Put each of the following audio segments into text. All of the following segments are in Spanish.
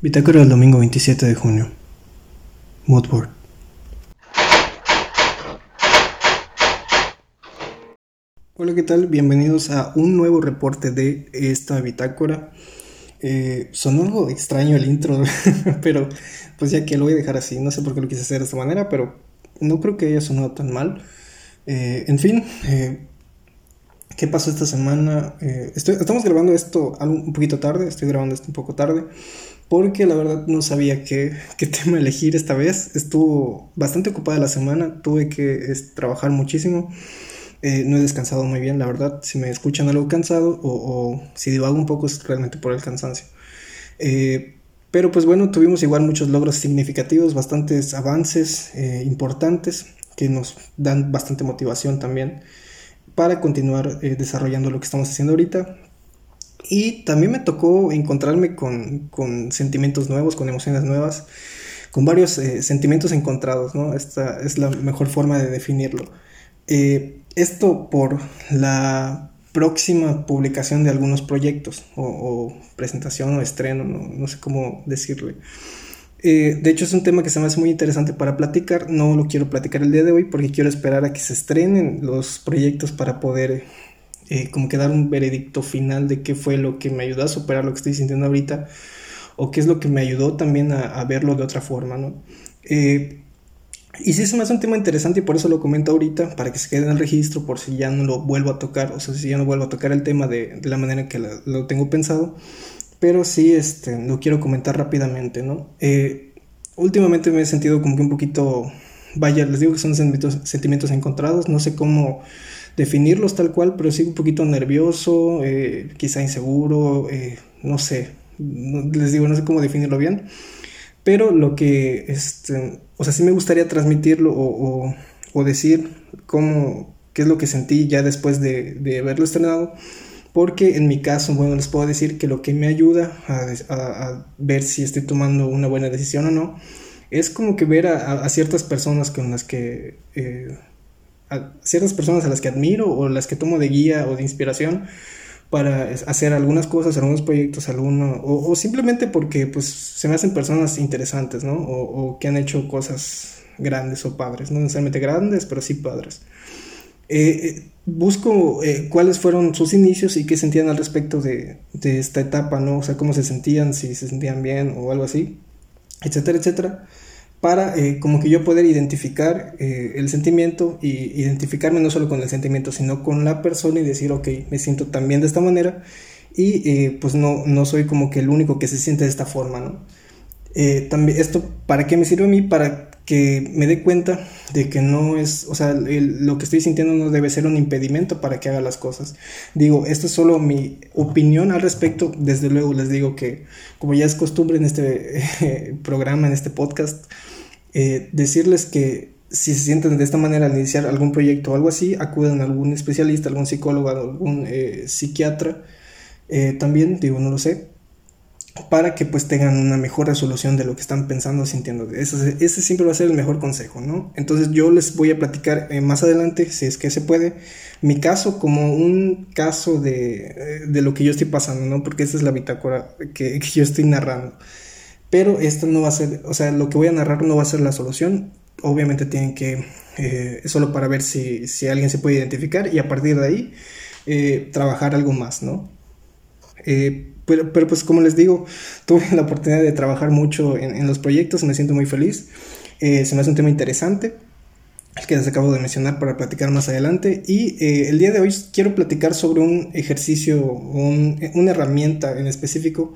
Bitácora del domingo 27 de junio. Moodboard. Hola, ¿qué tal? Bienvenidos a un nuevo reporte de esta bitácora. Eh, sonó algo extraño el intro, pero pues ya que lo voy a dejar así. No sé por qué lo quise hacer de esta manera, pero no creo que haya sonado tan mal. Eh, en fin, eh, ¿qué pasó esta semana? Eh, estamos grabando esto un poquito tarde, estoy grabando esto un poco tarde porque la verdad no sabía qué, tema elegir esta vez. Estuvo bastante ocupada la semana, tuve que trabajar muchísimo. Eh, no he descansado muy bien, la verdad. Si me escuchan algo cansado o, si divago un poco es realmente por el cansancio. Eh, pero pues bueno, tuvimos igual muchos logros significativos, bastantes avances eh, importantes que nos dan bastante motivación también para continuar desarrollando lo que estamos haciendo ahorita. Y también me tocó encontrarme con, sentimientos nuevos, con emociones nuevas, con varios eh, sentimientos encontrados, ¿no? Esta es la mejor forma de definirlo. Eh, esto por la próxima publicación de algunos proyectos, o, presentación o estreno, no, sé cómo decirle. Eh, de hecho es un tema que se me hace muy interesante para platicar, no lo quiero platicar el día de hoy porque quiero esperar a que se estrenen los proyectos para poder eh, como que dar un veredicto final de qué fue lo que me ayudó a superar lo que estoy sintiendo ahorita o qué es lo que me ayudó también a, verlo de otra forma, ¿no? Eh, y sí, se me hace un tema interesante y por eso lo comento ahorita, para que se quede en el registro, por si ya no lo vuelvo a tocar, o sea, si ya no vuelvo a tocar el tema de, la manera que lo tengo pensado, pero sí, este, lo quiero comentar rápidamente, ¿no? Eh, últimamente me he sentido como que un poquito, vaya, les digo que son sentimientos, sentimientos encontrados, no sé cómo definirlos tal cual, pero sí un poquito nervioso, eh, quizá inseguro, eh, no sé, les digo, no sé cómo definirlo bien, pero lo que, este, o sea, sí me gustaría transmitirlo o, o, decir cómo, qué es lo que sentí ya después de, de, haberlo estrenado, porque en mi caso, bueno, les puedo decir que lo que me ayuda a, a, ver si estoy tomando una buena decisión o no, es como que ver a, ciertas personas con las que... Eh, a ciertas personas a las que admiro o las que tomo de guía o de inspiración para hacer algunas cosas, algunos proyectos, alguno, o, simplemente porque pues se me hacen personas interesantes, ¿no? O, que han hecho cosas grandes o padres, no necesariamente grandes, pero sí padres. Eh, eh, busco eh, cuáles fueron sus inicios y qué sentían al respecto de, de, esta etapa, ¿no? O sea, cómo se sentían, si se sentían bien o algo así, etcétera, etcétera para eh, como que yo poder identificar eh, el sentimiento y identificarme no solo con el sentimiento, sino con la persona y decir, ok, me siento también de esta manera y eh, pues no, no soy como que el único que se siente de esta forma, ¿no? También, ¿Esto para qué me sirve a mí? Para que me dé cuenta de que no es, o sea, lo que estoy sintiendo no debe ser un impedimento para que haga las cosas. Digo, esto es solo mi opinión al respecto. Desde luego les digo que, como ya es costumbre en este programa, en este podcast, eh, decirles que si se sienten de esta manera al iniciar algún proyecto o algo así, acuden a algún especialista, algún psicólogo, algún eh, psiquiatra, eh, también, digo, no lo sé, para que pues tengan una mejor resolución de lo que están pensando o sintiendo. Ese, ese, siempre va a ser el mejor consejo, ¿no? Entonces yo les voy a platicar más adelante, si es que se puede, mi caso como un caso de, de lo que yo estoy pasando, ¿no? Porque esta es la bitácora que, yo estoy narrando. Pero esto no va a ser, o sea, lo que voy a narrar no va a ser la solución. Obviamente tienen que, eh, solo para ver si, alguien se puede identificar y a partir de ahí eh, trabajar algo más, ¿no? Eh, pero, pues como les digo, tuve la oportunidad de trabajar mucho en, los proyectos, me siento muy feliz. se me hace un tema interesante, el que les acabo de mencionar para platicar más adelante. Y el día de hoy quiero platicar sobre un ejercicio, una herramienta en específico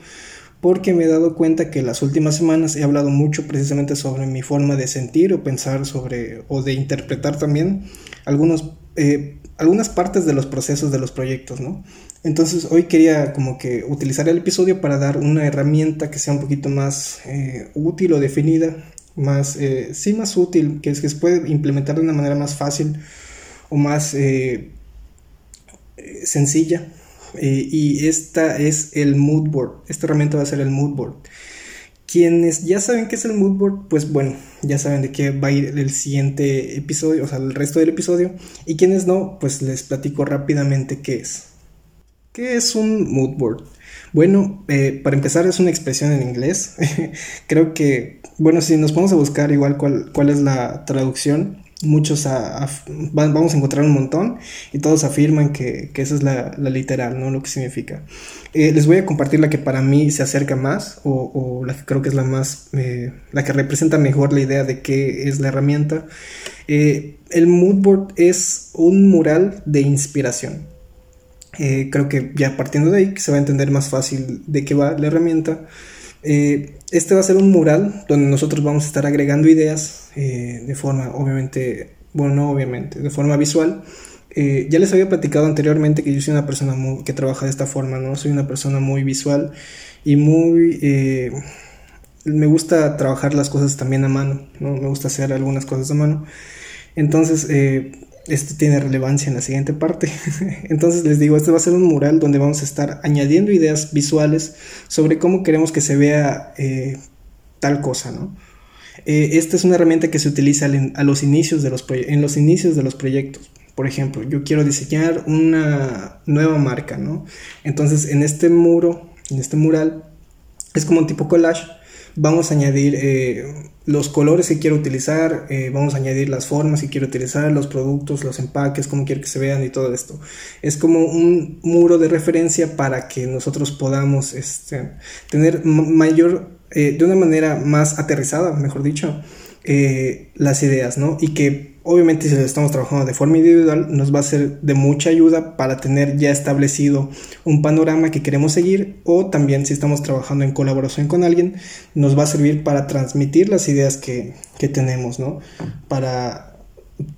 porque me he dado cuenta que las últimas semanas he hablado mucho precisamente sobre mi forma de sentir o pensar sobre o de interpretar también algunos, eh, algunas partes de los procesos de los proyectos, ¿no? Entonces hoy quería como que utilizar el episodio para dar una herramienta que sea un poquito más eh, útil o definida, más, eh, sí más útil, que, es, que se puede implementar de una manera más fácil o más sencilla eh, y esta es el mood board. Esta herramienta va a ser el mood board. Quienes ya saben qué es el mood board, pues bueno, ya saben de qué va a ir el siguiente episodio, o sea, el resto del episodio. Y quienes no, pues les platico rápidamente qué es. ¿Qué es un mood board? Bueno, eh, para empezar es una expresión en inglés. Creo que, bueno, si nos vamos a buscar igual cuál, cuál es la traducción, muchos vamos a encontrar un montón y todos afirman que, que esa es la, literal, ¿no? Lo que significa. Eh, les voy a compartir la que para mí se acerca más o, la que creo que es la más, eh, la que representa mejor la idea de qué es la herramienta. El moodboard es un mural de inspiración. Creo que ya partiendo de ahí se va a entender más fácil de qué va la herramienta. Eh, este va a ser un mural donde nosotros vamos a estar agregando ideas eh, de forma, obviamente, bueno, no obviamente, de forma visual. Eh, ya les había platicado anteriormente que yo soy una persona que trabaja de esta forma, ¿no? Soy una persona muy visual y muy... me gusta trabajar las cosas también a mano, ¿no? Me gusta hacer algunas cosas a mano. Entonces, esto tiene relevancia en la siguiente parte. Entonces les digo, este va a ser un mural donde vamos a estar añadiendo ideas visuales sobre cómo queremos que se vea eh, tal cosa, ¿no? Eh, esta es una herramienta que se utiliza a los inicios de los en los inicios de los proyectos. Por ejemplo, yo quiero diseñar una nueva marca, ¿no? Entonces en este muro, en este mural, es como un tipo collage vamos a añadir eh, los colores que quiero utilizar, eh, vamos a añadir las formas que quiero utilizar, los productos, los empaques, cómo quiero que se vean y todo esto. Es como un muro de referencia para que nosotros podamos este, tener mayor, eh, de una manera más aterrizada, mejor dicho, las ideas, ¿no? Y que Obviamente si lo estamos trabajando de forma individual nos va a ser de mucha ayuda para tener ya establecido un panorama que queremos seguir o también si estamos trabajando en colaboración con alguien nos va a servir para transmitir las ideas que, que tenemos, ¿no? Para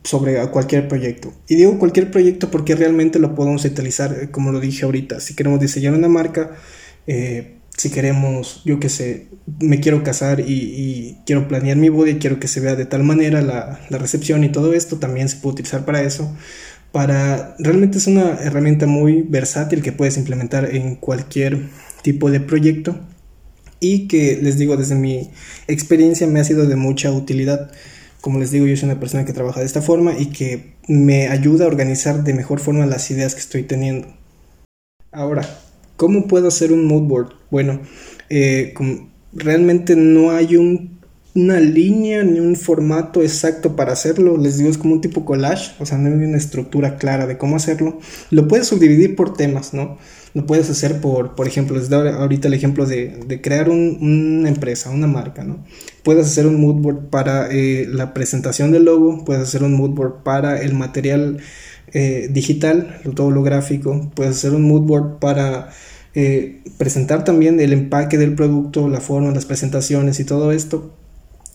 sobre cualquier proyecto. Y digo cualquier proyecto porque realmente lo podemos utilizar, eh, como lo dije ahorita, si queremos diseñar una marca, eh, si queremos, yo qué sé, me quiero casar y, quiero planear mi boda y quiero que se vea de tal manera la, recepción y todo esto, también se puede utilizar para eso. Para, realmente es una herramienta muy versátil que puedes implementar en cualquier tipo de proyecto y que les digo desde mi experiencia me ha sido de mucha utilidad. Como les digo, yo soy una persona que trabaja de esta forma y que me ayuda a organizar de mejor forma las ideas que estoy teniendo. Ahora, ¿Cómo puedo hacer un mood board? Bueno, eh, realmente no hay una línea ni un formato exacto para hacerlo. Les digo, es como un tipo collage, o sea, no hay una estructura clara de cómo hacerlo. Lo puedes subdividir por temas, ¿no? Lo puedes hacer por, por ejemplo, les doy ahorita el ejemplo de, crear una empresa, una marca, ¿no? Puedes hacer un mood board para eh, la presentación del logo, puedes hacer un mood board para el material eh, digital, todo lo gráfico, puedes hacer un mood board para eh, presentar también el empaque del producto, la forma, las presentaciones y todo esto.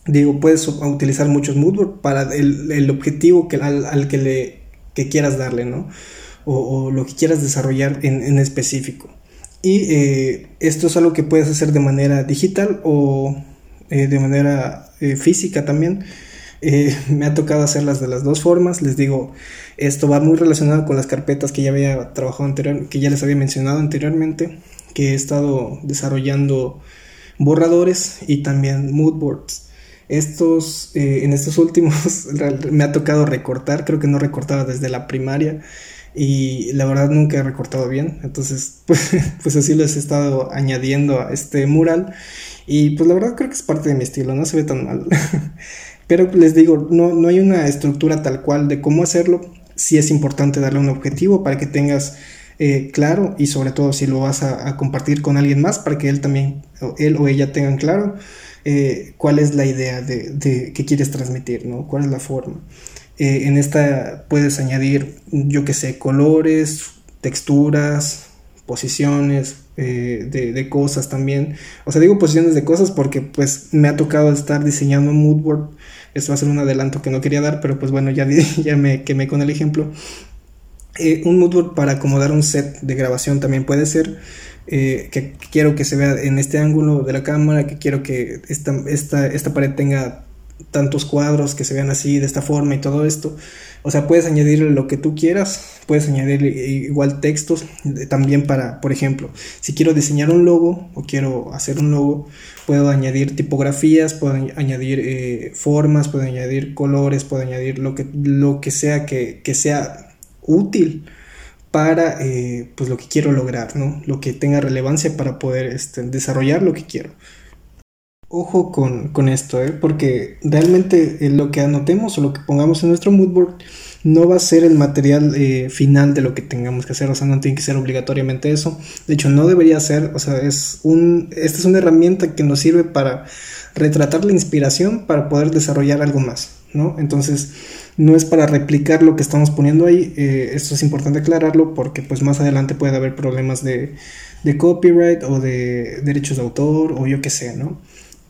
Digo, puedes utilizar muchos mood board para el, objetivo que, al, que, le, que quieras darle, ¿no? O, lo que quieras desarrollar en, específico. Y eh, esto es algo que puedes hacer de manera digital o de manera física también. Eh, me ha tocado hacerlas de las dos formas. Les digo, esto va muy relacionado con las carpetas que ya había trabajado anterior, que ya les había mencionado anteriormente, que he estado desarrollando borradores y también mood boards. Estos, eh, en estos últimos me ha tocado recortar, creo que no recortaba desde la primaria y la verdad nunca he recortado bien, entonces pues, pues así les he estado añadiendo a este mural y pues la verdad creo que es parte de mi estilo, no se ve tan mal. Pero les digo, no, no hay una estructura tal cual de cómo hacerlo. Sí es importante darle un objetivo para que tengas eh, claro y sobre todo si lo vas a, compartir con alguien más para que él también, o él o ella tengan claro eh, cuál es la idea de, de, que quieres transmitir, ¿no? Cuál es la forma. Eh, en esta puedes añadir, yo que sé, colores, texturas, posiciones de, de, cosas también. O sea, digo posiciones de cosas porque pues me ha tocado estar diseñando un mood board esto va a ser un adelanto que no quería dar, pero pues bueno, ya, ya me quemé con el ejemplo. Eh, un moodboard para acomodar un set de grabación también puede ser. Eh, que quiero que se vea en este ángulo de la cámara, que quiero que esta, esta, esta pared tenga tantos cuadros que se vean así, de esta forma y todo esto. O sea, puedes añadirle lo que tú quieras, puedes añadirle igual textos también para, por ejemplo, si quiero diseñar un logo o quiero hacer un logo, puedo añadir tipografías, puedo añadir eh, formas, puedo añadir colores, puedo añadir lo que, lo que sea que, sea útil para eh, pues lo que quiero lograr, ¿no? Lo que tenga relevancia para poder este, desarrollar lo que quiero. Ojo con, esto, ¿eh? porque realmente eh, lo que anotemos o lo que pongamos en nuestro moodboard no va a ser el material eh, final de lo que tengamos que hacer, o sea, no tiene que ser obligatoriamente eso. De hecho, no debería ser, o sea, es un, esta es una herramienta que nos sirve para retratar la inspiración para poder desarrollar algo más, ¿no? Entonces, no es para replicar lo que estamos poniendo ahí, eh, esto es importante aclararlo porque pues más adelante puede haber problemas de, de copyright o de derechos de autor o yo qué sé, ¿no?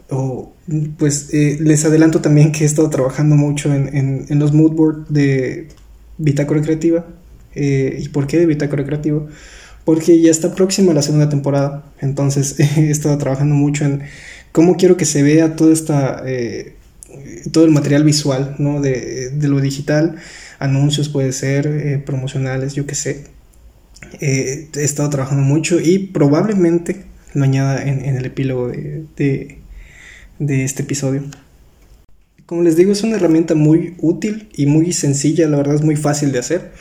O pues eh, les adelanto también que he estado trabajando mucho en, en, los mood de Bitácora Creativa. Eh, ¿Y por qué de Bitácora Creativa? Porque ya está próxima la segunda temporada. Entonces he estado trabajando mucho en cómo quiero que se vea toda esta, eh, todo el material visual ¿no? de, de, lo digital. Anuncios puede ser, promocionales, yo qué sé. he estado trabajando mucho y probablemente lo añada en, en el epílogo de de este episodio. Como les digo, es una herramienta muy útil y muy sencilla, la verdad es muy fácil de hacer.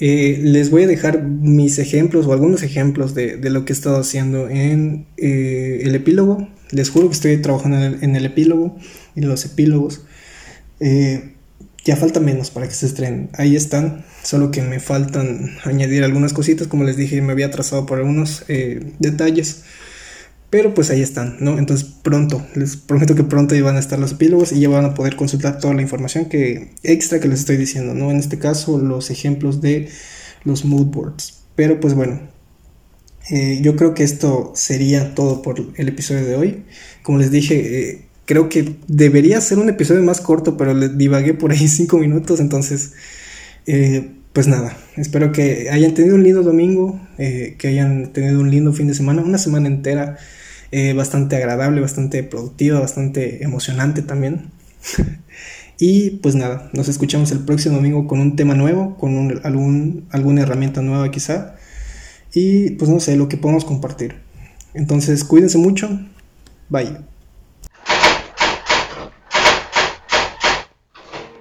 Eh, les voy a dejar mis ejemplos o algunos ejemplos de, lo que he estado haciendo en eh, el epílogo. Les juro que estoy trabajando en el, epílogo y los epílogos. Eh, ya falta menos para que se estrenen. Ahí están, solo que me faltan añadir algunas cositas. Como les dije, me había trazado por algunos detalles. Pero pues ahí están, ¿no? Entonces pronto, les prometo que pronto ya van a estar los epílogos y ya van a poder consultar toda la información que extra que les estoy diciendo, ¿no? En este caso los ejemplos de los mood boards. Pero pues bueno, eh, yo creo que esto sería todo por el episodio de hoy. Como les dije, eh, creo que debería ser un episodio más corto, pero le divagué por ahí cinco minutos, entonces... Eh, pues nada, espero que hayan tenido un lindo domingo, que hayan tenido un lindo fin de semana, una semana entera eh, bastante agradable, bastante productiva, bastante emocionante también. y pues nada, nos escuchamos el próximo domingo con un tema nuevo, con algún, alguna herramienta nueva quizá. Y pues no sé, lo que podemos compartir. Entonces cuídense mucho. Bye.